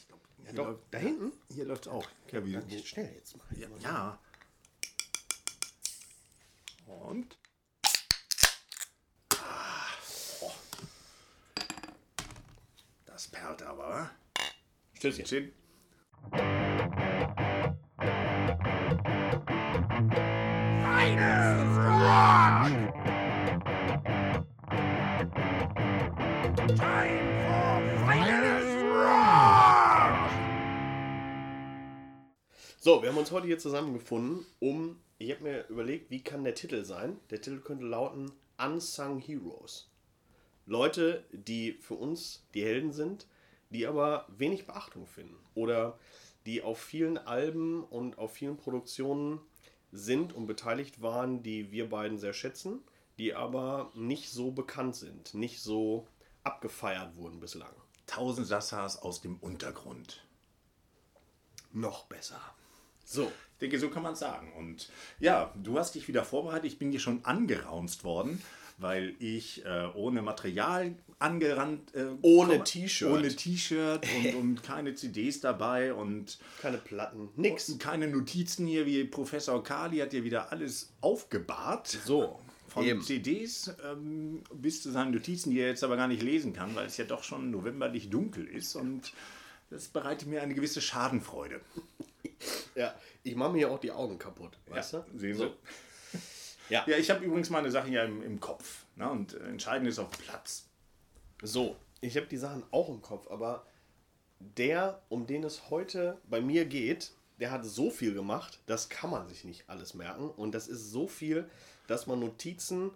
Ich glaube, Ja, doch, da hinten? Hier läuft es auch. Ja, wie, Nicht schnell jetzt mal. ja, ja. Und? Ah, oh. Das perlt aber, wa? Stößchen. So, wir haben uns heute hier zusammengefunden, um. Ich habe mir überlegt, wie kann der Titel sein? Der Titel könnte lauten Unsung Heroes. Leute, die für uns die Helden sind, die aber wenig Beachtung finden. Oder die auf vielen Alben und auf vielen Produktionen sind und beteiligt waren, die wir beiden sehr schätzen, die aber nicht so bekannt sind, nicht so abgefeiert wurden bislang. Tausend Sassas aus dem Untergrund. Noch besser. So, Ich denke, so kann man es sagen. Und ja, du hast dich wieder vorbereitet. Ich bin hier schon angeraunzt worden, weil ich äh, ohne Material angerannt. Äh, Ohne T-Shirt. Ohne T-Shirt und, und keine CDs dabei und keine Platten, nix. keine Notizen hier, wie Professor Kali hat hier wieder alles aufgebahrt. So, Von eben. CDs ähm, bis zu seinen Notizen, die er jetzt aber gar nicht lesen kann, weil es ja doch schon novemberlich dunkel ist und das bereitet mir eine gewisse Schadenfreude. Ja, ich mache mir auch die Augen kaputt, weißt Ja, du? sehen so. Sie. Ja. Ja, ich habe übrigens meine Sachen ja im, im Kopf. Ne? Und äh, entscheidend ist auf Platz. So, ich habe die Sachen auch im Kopf, aber der, um den es heute bei mir geht, der hat so viel gemacht, das kann man sich nicht alles merken. Und das ist so viel, dass man Notizen,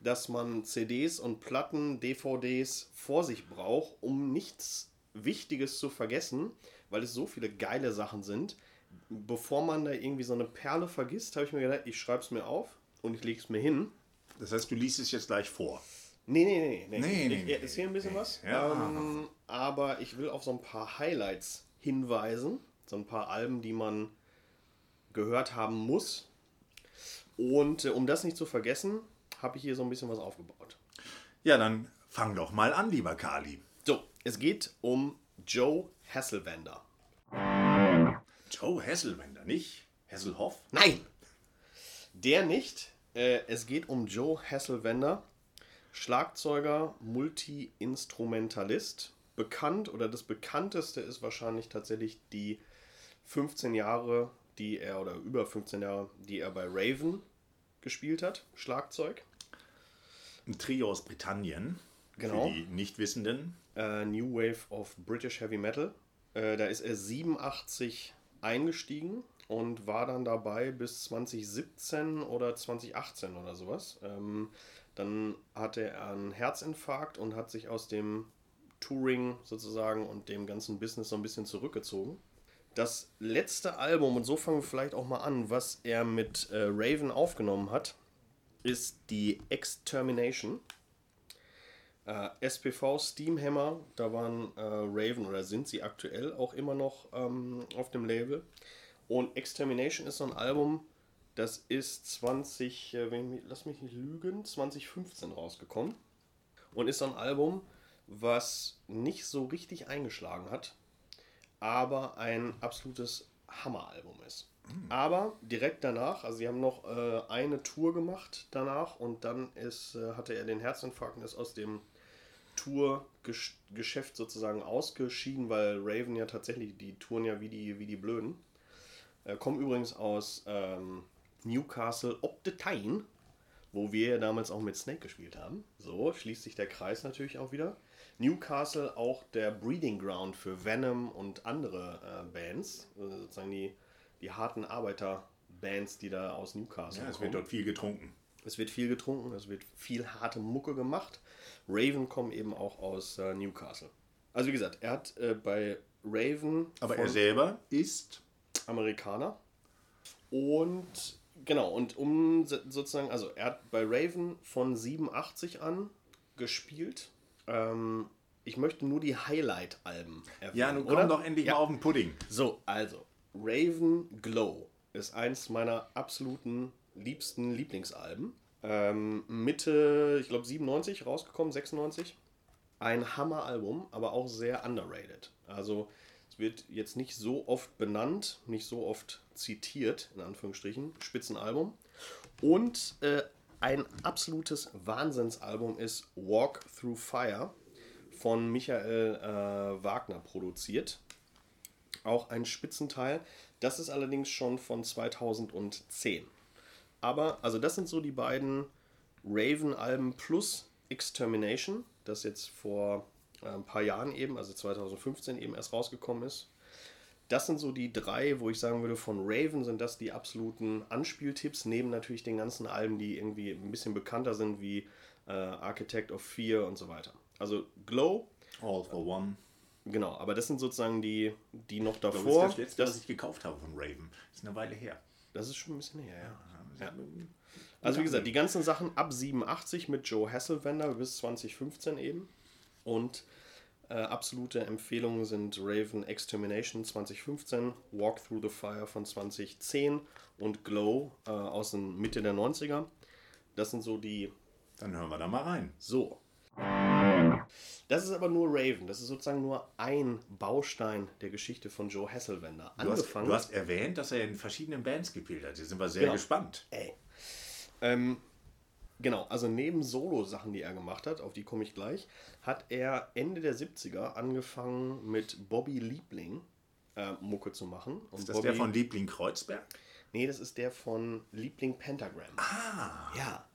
dass man CDs und Platten, DVDs vor sich braucht, um nichts Wichtiges zu vergessen, weil es so viele geile Sachen sind. Bevor man da irgendwie so eine Perle vergisst, habe ich mir gedacht, ich schreibe es mir auf und ich lege es mir hin. Das heißt, du liest es jetzt gleich vor. Nee, nee, nee. nee. Nee, nee, ich nee, erzähle ein bisschen was. Ja. Ähm, aber ich will auf so ein paar Highlights hinweisen. So ein paar Alben, die man gehört haben muss. Und äh, um das nicht zu vergessen, habe ich hier so ein bisschen was aufgebaut. Ja, dann fang doch mal an, lieber Kali. So, es geht um Joe Hasselwander. Joe Hasselwender, nicht? Hasselhoff? Nein! Der nicht. Äh, es geht um Joe Hasselwander, Schlagzeuger, Multi-Instrumentalist. Bekannt oder das bekannteste ist wahrscheinlich tatsächlich die 15 Jahre, die er oder über 15 Jahre, die er bei Raven gespielt hat, Schlagzeug. Ein Trio aus Britannien. Genau. Für die Nichtwissenden. äh, New Wave of British Heavy Metal. Äh, da ist er 87 eingestiegen und war dann dabei bis 2017 oder 2018 oder sowas. Ähm, dann hatte er einen Herzinfarkt und hat sich aus dem Touring sozusagen und dem ganzen Business so ein bisschen zurückgezogen. Das letzte Album, und so fangen wir vielleicht auch mal an, was er mit äh, Raven aufgenommen hat, ist die Extermination. Äh, SPV Steamhammer, da waren äh, Raven oder sind sie aktuell auch immer noch ähm, auf dem Label. Und Extermination ist so ein Album, das ist 20, äh, lass mich nicht lügen, 2015 rausgekommen. Und ist so ein Album, was nicht so richtig eingeschlagen hat, aber ein absolutes Hammeralbum ist. Aber direkt danach, also sie haben noch äh, eine Tour gemacht danach und dann ist, äh, hatte er den Herzinfarkt und ist aus dem Tourgeschäft sozusagen ausgeschieden, weil Raven ja tatsächlich, die touren ja wie die, wie die Blöden. Äh, kommen übrigens aus ähm, Newcastle ob the Tyne, wo wir ja damals auch mit Snake gespielt haben. So schließt sich der Kreis natürlich auch wieder. Newcastle auch der Breeding Ground für Venom und andere äh, Bands, äh, sozusagen die, die harten Arbeiterbands, die da aus Newcastle Ja, es kommen. wird dort viel getrunken. Es wird viel getrunken, es wird viel harte Mucke gemacht. Raven kommt eben auch aus äh, Newcastle. Also wie gesagt, er hat äh, bei Raven Aber er selber ist Amerikaner. Und genau, und um sozusagen, also er hat bei Raven von 87 an gespielt. Ähm, ich möchte nur die Highlight-Alben erwähnen. Ja, nun komm doch endlich Ja. mal auf den Pudding. So, also, Raven Glow ist eins meiner absoluten liebsten Lieblingsalben. Ähm, Mitte, ich glaube 97 rausgekommen, 96. Ein Hammeralbum, aber auch sehr underrated. Also, es wird jetzt nicht so oft benannt, nicht so oft zitiert, in Anführungsstrichen. Spitzenalbum. Und äh, ein absolutes Wahnsinnsalbum ist Walk Through Fire von Michael äh, Wagner produziert. Auch ein Spitzenteil. Das ist allerdings schon von 2010. Aber, also das sind so die beiden Raven-Alben plus Extermination, das jetzt vor äh, ein paar Jahren eben, also 2015 eben erst rausgekommen ist. Das sind so die drei, wo ich sagen würde, von Raven sind das die absoluten Anspieltipps, neben natürlich den ganzen Alben, die irgendwie ein bisschen bekannter sind, wie äh, Architect of Fear und so weiter. Also Glow. All for One. Genau, aber das sind sozusagen die, die noch davor. Das ist das letzte, was ich gekauft habe von Raven. Das ist eine Weile her. Das ist schon ein bisschen her, ja. ja. Also wie gesagt, die ganzen Sachen ab 87 mit Joe Hasselwender bis 2015 eben. Und äh, absolute Empfehlungen sind Raven Extermination 2015, Walk Through the Fire von 2010 und Glow äh, aus den Mitte der 90er. Das sind so die. Dann hören wir da mal rein. So. Das ist aber nur Raven. Das ist sozusagen nur ein Baustein der Geschichte von Joe Hasselwender. Du hast, du hast erwähnt, dass er in verschiedenen Bands gespielt hat. Da sind wir sehr genau. gespannt. Ey. Ähm, Genau, also neben Solo-Sachen, die er gemacht hat, auf die komme ich gleich, hat er Ende der 70er angefangen mit Bobby Liebling äh, Mucke zu machen. Und ist das Bobby, der von Liebling Kreuzberg? Nee, das ist der von Liebling Pentagram. Ah! Ja,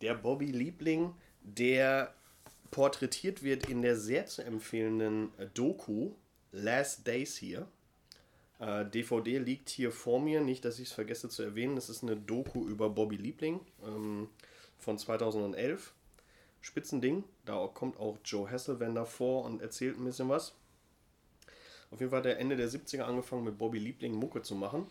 der Bobby Liebling, der porträtiert wird in der sehr zu empfehlenden Doku Last Days hier. Äh, DVD liegt hier vor mir, nicht, dass ich es vergesse zu erwähnen. Das ist eine Doku über Bobby Liebling. Ähm, von 2011. Spitzending. Da kommt auch Joe Hasselwender vor und erzählt ein bisschen was. Auf jeden Fall hat er Ende der 70er angefangen mit Bobby Liebling Mucke zu machen.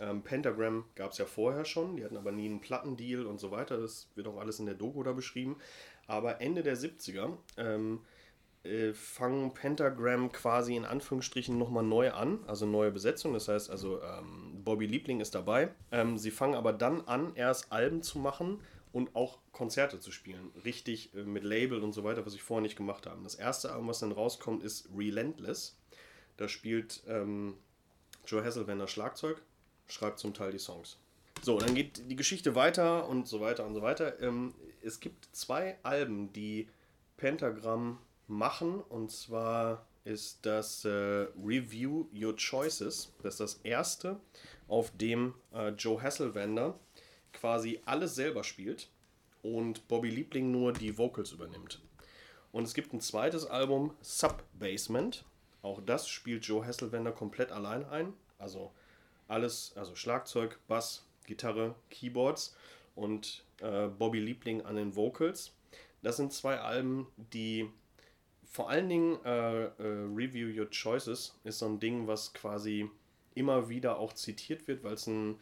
Ähm, Pentagram gab es ja vorher schon, die hatten aber nie einen Plattendeal und so weiter. Das wird auch alles in der Doku da beschrieben. Aber Ende der 70er ähm, äh, fangen Pentagram quasi in Anführungsstrichen nochmal neu an, also neue Besetzung. Das heißt also, ähm, Bobby Liebling ist dabei. Ähm, sie fangen aber dann an, erst Alben zu machen und auch Konzerte zu spielen. Richtig äh, mit Label und so weiter, was ich vorher nicht gemacht habe. Das erste Album, was dann rauskommt, ist Relentless. Da spielt ähm, Joe Hasselwender Schlagzeug, schreibt zum Teil die Songs. So, dann geht die Geschichte weiter und so weiter und so weiter. Ähm, es gibt zwei Alben, die Pentagram machen und zwar ist das äh, Review Your Choices. Das ist das erste, auf dem äh, Joe Hasselwender quasi alles selber spielt und Bobby Liebling nur die Vocals übernimmt. Und es gibt ein zweites Album, Sub Basement. Auch das spielt Joe Hasselwender komplett allein ein. Also alles, also Schlagzeug, Bass, Gitarre, Keyboards und äh, Bobby Liebling an den Vocals. Das sind zwei Alben, die vor allen Dingen äh, äh, Review Your Choices ist so ein Ding, was quasi immer wieder auch zitiert wird, weil es ein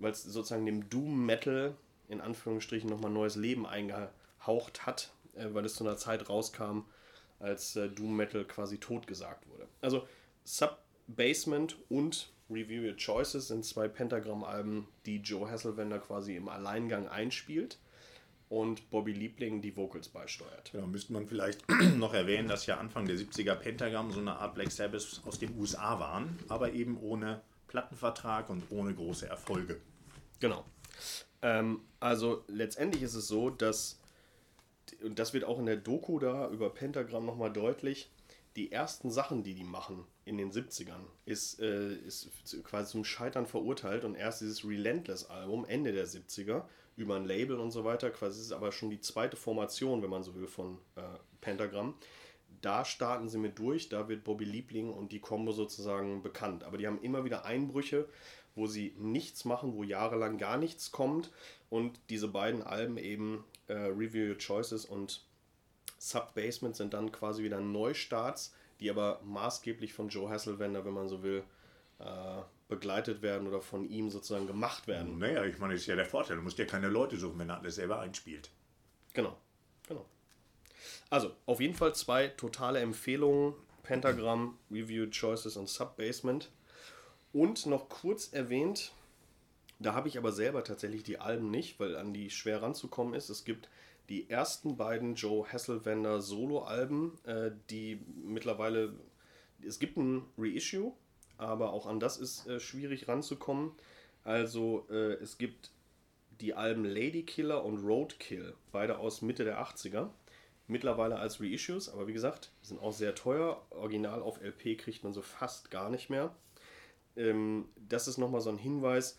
weil es sozusagen dem Doom Metal in Anführungsstrichen nochmal neues Leben eingehaucht hat, äh, weil es zu einer Zeit rauskam, als äh, Doom Metal quasi totgesagt wurde. Also Sub Basement und Review Your Choices sind zwei Pentagram-Alben, die Joe Hasselwender quasi im Alleingang einspielt und Bobby Liebling die Vocals beisteuert. Ja, müsste man vielleicht noch erwähnen, dass ja Anfang der 70er Pentagram so eine Art Black Sabbath aus den USA waren, aber eben ohne Plattenvertrag und ohne große Erfolge. Genau. Ähm, also letztendlich ist es so, dass, und das wird auch in der Doku da über Pentagram nochmal deutlich, die ersten Sachen, die die machen in den 70ern, ist, äh, ist quasi zum Scheitern verurteilt und erst dieses Relentless-Album Ende der 70er über ein Label und so weiter, quasi ist aber schon die zweite Formation, wenn man so will, von äh, Pentagram. Da starten sie mit durch, da wird Bobby Liebling und die Combo sozusagen bekannt. Aber die haben immer wieder Einbrüche wo sie nichts machen, wo jahrelang gar nichts kommt. Und diese beiden Alben eben äh, Review Your Choices und Sub Basement sind dann quasi wieder Neustarts, die aber maßgeblich von Joe Hasselwender, wenn man so will, äh, begleitet werden oder von ihm sozusagen gemacht werden. Naja, ich meine, das ist ja der Vorteil. Du musst ja keine Leute suchen, wenn er alles selber einspielt. Genau, genau. Also, auf jeden Fall zwei totale Empfehlungen. Pentagram, Review Choices und Sub Basement. Und noch kurz erwähnt, da habe ich aber selber tatsächlich die Alben nicht, weil an die schwer ranzukommen ist. Es gibt die ersten beiden Joe Hasselwender Solo-Alben, äh, die mittlerweile es gibt ein Reissue, aber auch an das ist äh, schwierig ranzukommen. Also äh, es gibt die Alben Lady Killer und Roadkill, beide aus Mitte der 80er. Mittlerweile als Reissues, aber wie gesagt, sind auch sehr teuer. Original auf LP kriegt man so fast gar nicht mehr. Ähm, das ist nochmal so ein Hinweis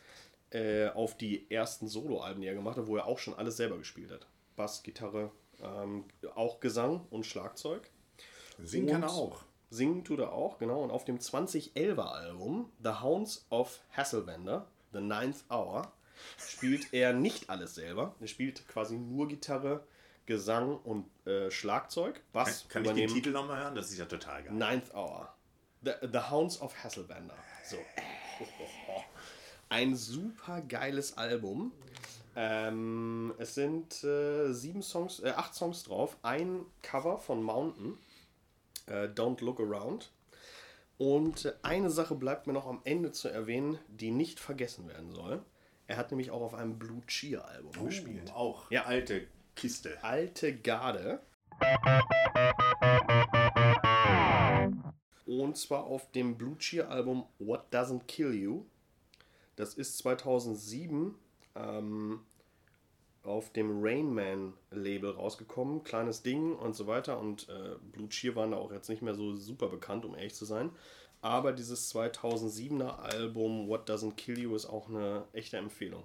äh, auf die ersten Soloalben, die er gemacht hat, wo er auch schon alles selber gespielt hat. Bass, Gitarre, ähm, auch Gesang und Schlagzeug. Singen kann er auch. Singen tut er auch, genau. Und auf dem 2011er Album The Hounds of Hasselwender, The Ninth Hour, spielt er nicht alles selber. Er spielt quasi nur Gitarre, Gesang und äh, Schlagzeug. Bass Kann ich den Titel nochmal hören? Das ist ja total geil. Ninth Hour. The, The Hounds of Hasselwender. So. Ein super geiles Album. Ähm, es sind äh, sieben Songs, äh, acht Songs drauf. Ein Cover von Mountain. Äh, Don't Look Around. Und eine Sache bleibt mir noch am Ende zu erwähnen, die nicht vergessen werden soll. Er hat nämlich auch auf einem Blue Cheer Album oh, gespielt. Auch ja. alte Kiste. Alte Garde. Und zwar auf dem Blue Cheer Album What Doesn't Kill You. Das ist 2007 ähm, auf dem Rainman Label rausgekommen. Kleines Ding und so weiter. Und äh, Blue Cheer waren da auch jetzt nicht mehr so super bekannt, um ehrlich zu sein. Aber dieses 2007er Album What Doesn't Kill You ist auch eine echte Empfehlung.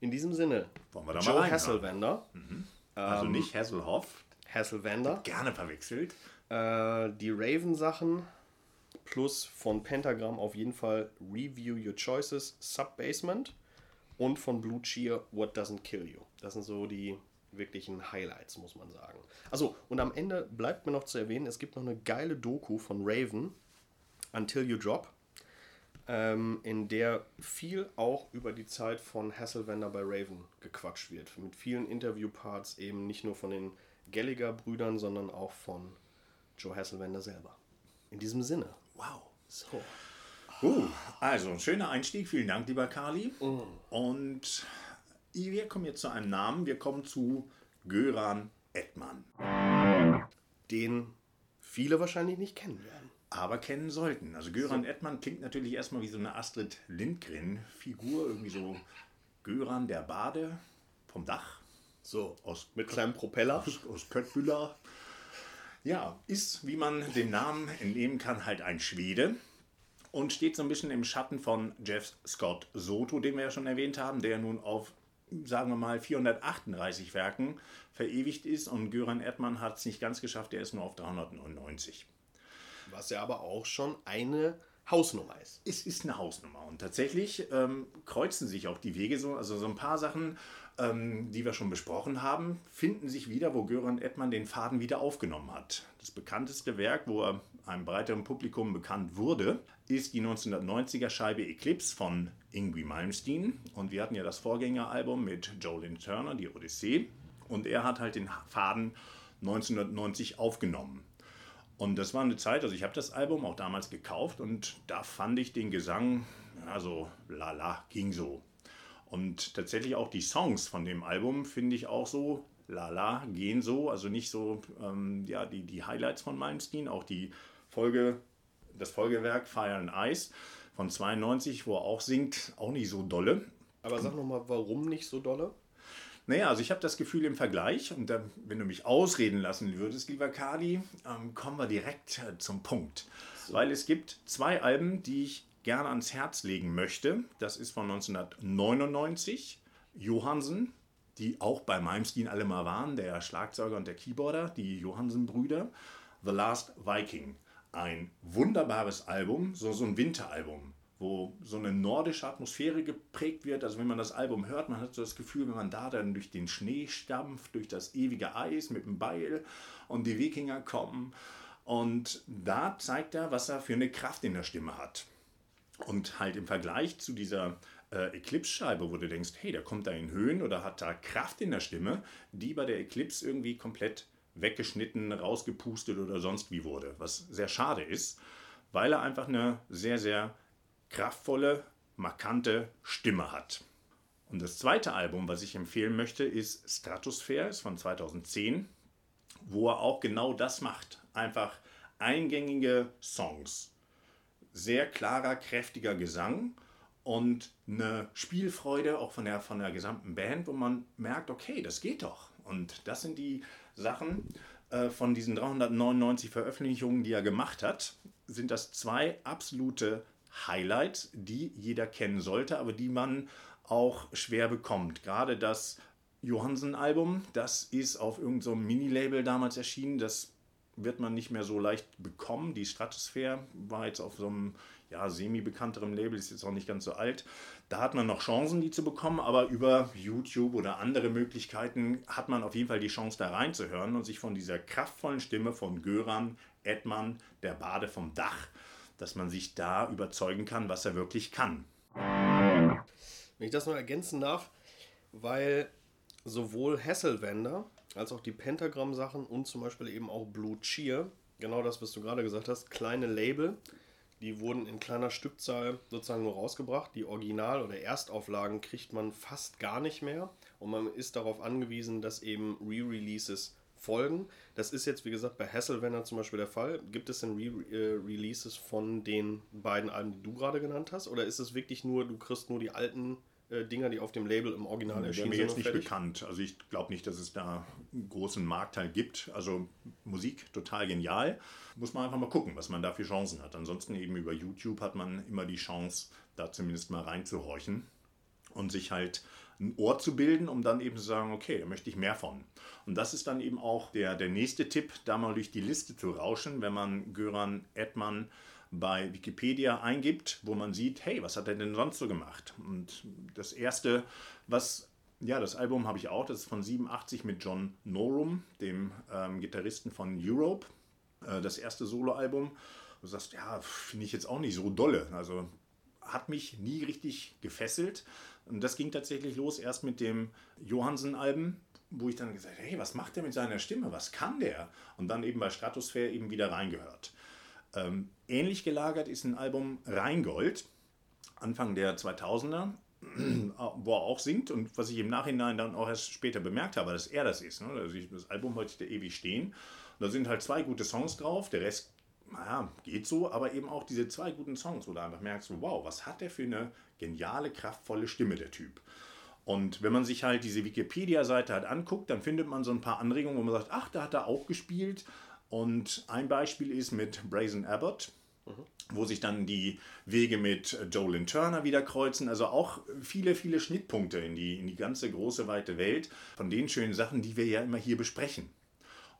In diesem Sinne, Wollen wir da Joe mal Hasselwender. Mhm. Also Ähm, nicht Hasselhoff, Hasselwender. gerne verwechselt. Äh, die Raven-Sachen plus von Pentagram auf jeden Fall Review Your Choices Sub-Basement und von Blue Cheer What Doesn't Kill You. Das sind so die wirklichen Highlights, muss man sagen. Also, und am Ende bleibt mir noch zu erwähnen, es gibt noch eine geile Doku von Raven, Until You Drop, ähm, in der viel auch über die Zeit von Hasselwender bei Raven gequatscht wird. Mit vielen Interviewparts eben nicht nur von den Gallagher-Brüdern, sondern auch von Joe Hasselwender selber. In diesem Sinne. Wow. So. Uh, also, ein schöner Einstieg. Vielen Dank, lieber Kali. Und wir kommen jetzt zu einem Namen. Wir kommen zu Göran Edman. Den viele wahrscheinlich nicht kennen werden. Aber kennen sollten. Also Göran Edman klingt natürlich erstmal wie so eine Astrid Lindgren-Figur. Irgendwie so Göran der Bade vom Dach. So, Aus, mit kleinem Propeller. aus, aus Köttbüller. Ja, ist, wie man dem Namen entnehmen kann, halt ein Schwede. Und steht so ein bisschen im Schatten von Jeff Scott Soto, den wir ja schon erwähnt haben, der nun auf, sagen wir mal, 438 Werken verewigt ist. Und Göran Erdmann hat es nicht ganz geschafft, der ist nur auf 399. Was ja aber auch schon eine Hausnummer ist. Es ist eine Hausnummer und tatsächlich ähm, kreuzen sich auch die Wege so. Also so ein paar Sachen, ähm, die wir schon besprochen haben, finden sich wieder, wo Göran Edman den Faden wieder aufgenommen hat. Das bekannteste Werk, wo er einem breiteren Publikum bekannt wurde, ist die 1990er Scheibe Eclipse von Ingwie Malmsteen. Und wir hatten ja das Vorgängeralbum mit Jolene Turner, die Odyssee. Und er hat halt den Faden 1990 aufgenommen. Und das war eine Zeit, also ich habe das Album auch damals gekauft und da fand ich den Gesang, also lala, ging so. Und tatsächlich auch die Songs von dem Album finde ich auch so, lala, gehen so. Also nicht so, ähm, ja, die, die Highlights von Malmsteen, auch die Folge, das Folgewerk Fire and Ice von 92, wo er auch singt, auch nicht so dolle. Aber sag nochmal, warum nicht so dolle? Naja, also ich habe das Gefühl im Vergleich, und dann, wenn du mich ausreden lassen würdest, lieber Kadi, ähm, kommen wir direkt äh, zum Punkt. Weil es gibt zwei Alben, die ich gerne ans Herz legen möchte. Das ist von 1999, Johansen, die auch bei Malmsteen alle mal waren, der Schlagzeuger und der Keyboarder, die Johansen-Brüder. The Last Viking. Ein wunderbares Album, so, so ein Winteralbum wo so eine nordische Atmosphäre geprägt wird. Also wenn man das Album hört, man hat so das Gefühl, wenn man da dann durch den Schnee stampft, durch das ewige Eis mit dem Beil und die Wikinger kommen. Und da zeigt er, was er für eine Kraft in der Stimme hat. Und halt im Vergleich zu dieser äh, Eclipse-Scheibe, wo du denkst, hey, der kommt da in Höhen oder hat da Kraft in der Stimme, die bei der Eclipse irgendwie komplett weggeschnitten, rausgepustet oder sonst wie wurde. Was sehr schade ist, weil er einfach eine sehr, sehr kraftvolle, markante Stimme hat. Und das zweite Album, was ich empfehlen möchte, ist Stratosphere, ist von 2010, wo er auch genau das macht. Einfach eingängige Songs. Sehr klarer, kräftiger Gesang und eine Spielfreude auch von der, von der gesamten Band, wo man merkt, okay, das geht doch. Und das sind die Sachen äh, von diesen 399 Veröffentlichungen, die er gemacht hat, sind das zwei absolute Highlights, die jeder kennen sollte, aber die man auch schwer bekommt. Gerade das Johansen-Album, das ist auf irgendeinem so Mini-Label damals erschienen. Das wird man nicht mehr so leicht bekommen. Die Stratosphere war jetzt auf so einem ja, semi-bekannterem Label, ist jetzt auch nicht ganz so alt. Da hat man noch Chancen, die zu bekommen, aber über YouTube oder andere Möglichkeiten hat man auf jeden Fall die Chance, da reinzuhören und sich von dieser kraftvollen Stimme von Göran Edmann, der Bade vom Dach, dass man sich da überzeugen kann, was er wirklich kann. Wenn ich das noch ergänzen darf, weil sowohl Hasselwender als auch die Pentagram-Sachen und zum Beispiel eben auch Blue Cheer, genau das, was du gerade gesagt hast, kleine Label, die wurden in kleiner Stückzahl sozusagen nur rausgebracht. Die Original- oder Erstauflagen kriegt man fast gar nicht mehr und man ist darauf angewiesen, dass eben Re-Releases folgen. Das ist jetzt, wie gesagt, bei Hasselwender zum Beispiel der Fall. Gibt es denn Re-Releases von den beiden Alben, die du gerade genannt hast? Oder ist es wirklich nur, du kriegst nur die alten äh, Dinger, die auf dem Label im Original erschienen sind? mir jetzt nicht bekannt. Also ich glaube nicht, dass es da einen großen Marktteil gibt. Also Musik total genial. Muss man einfach mal gucken, was man da für Chancen hat. Ansonsten eben über YouTube hat man immer die Chance, da zumindest mal reinzuhorchen und sich halt ein Ohr zu bilden, um dann eben zu sagen, okay, da möchte ich mehr von. Und das ist dann eben auch der, der nächste Tipp, da mal durch die Liste zu rauschen, wenn man Göran Edmann bei Wikipedia eingibt, wo man sieht, hey, was hat er denn sonst so gemacht? Und das erste, was, ja, das Album habe ich auch, das ist von 87 mit John Norum, dem ähm, Gitarristen von Europe, äh, das erste Soloalbum. Du sagst, ja, finde ich jetzt auch nicht so dolle. Also hat mich nie richtig gefesselt. Und das ging tatsächlich los erst mit dem Johansen-Alben, wo ich dann gesagt habe, hey, was macht der mit seiner Stimme? Was kann der? Und dann eben bei Stratosphere eben wieder reingehört. Ähm, ähnlich gelagert ist ein Album Rheingold, Anfang der 2000er, wo er auch singt und was ich im Nachhinein dann auch erst später bemerkt habe, dass er das ist. Ne? Also das Album wollte ich ewig stehen. Und da sind halt zwei gute Songs drauf, der Rest naja, geht so, aber eben auch diese zwei guten Songs, wo du einfach merkst, wow, was hat der für eine geniale, kraftvolle Stimme, der Typ. Und wenn man sich halt diese Wikipedia-Seite halt anguckt, dann findet man so ein paar Anregungen, wo man sagt, ach, da hat er auch gespielt. Und ein Beispiel ist mit Brazen Abbott, mhm. wo sich dann die Wege mit Jolyn Turner wieder kreuzen. Also auch viele, viele Schnittpunkte in die, in die ganze große, weite Welt von den schönen Sachen, die wir ja immer hier besprechen.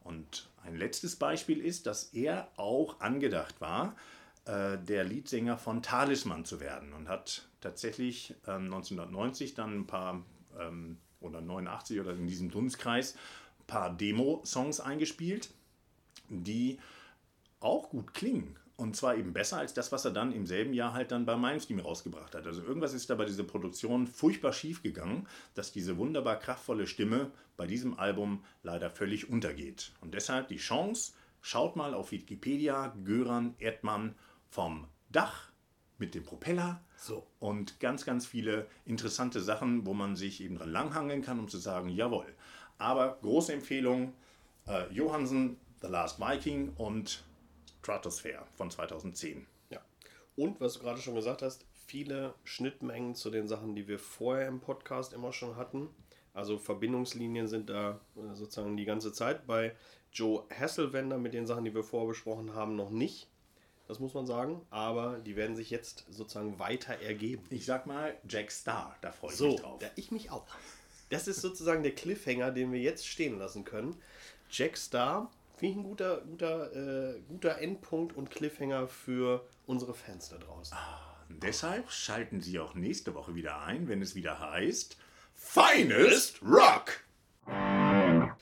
Und ein letztes Beispiel ist, dass er auch angedacht war, äh, der Leadsänger von Talisman zu werden und hat tatsächlich ähm, 1990 dann ein paar, ähm, oder 89 oder in diesem Dunstkreis, ein paar Demo-Songs eingespielt, die auch gut klingen. Und zwar eben besser als das, was er dann im selben Jahr halt dann bei Mindstream rausgebracht hat. Also irgendwas ist da bei dieser Produktion furchtbar schief gegangen, dass diese wunderbar kraftvolle Stimme bei diesem Album leider völlig untergeht. Und deshalb die Chance, schaut mal auf Wikipedia, Göran Erdmann vom Dach mit dem Propeller so. und ganz, ganz viele interessante Sachen, wo man sich eben dran langhangeln kann, um zu sagen, jawohl. Aber große Empfehlung, äh, Johansen, The Last Viking und Stratosphere von 2010. Ja. Und was du gerade schon gesagt hast, viele Schnittmengen zu den Sachen, die wir vorher im Podcast immer schon hatten. Also Verbindungslinien sind da äh, sozusagen die ganze Zeit. Bei Joe Hasselwender mit den Sachen, die wir vorher besprochen haben, noch nicht. Das muss man sagen. Aber die werden sich jetzt sozusagen weiter ergeben. Ich sag mal Jack Star, da freue ich so, mich drauf. Ja, ich mich auch. Das ist sozusagen der Cliffhanger, den wir jetzt stehen lassen können. Jack Star Finde ich ein guter, guter, äh, guter Endpunkt und Cliffhanger für unsere Fans da draußen. Ah, deshalb schalten Sie auch nächste Woche wieder ein, wenn es wieder heißt Finest Rock!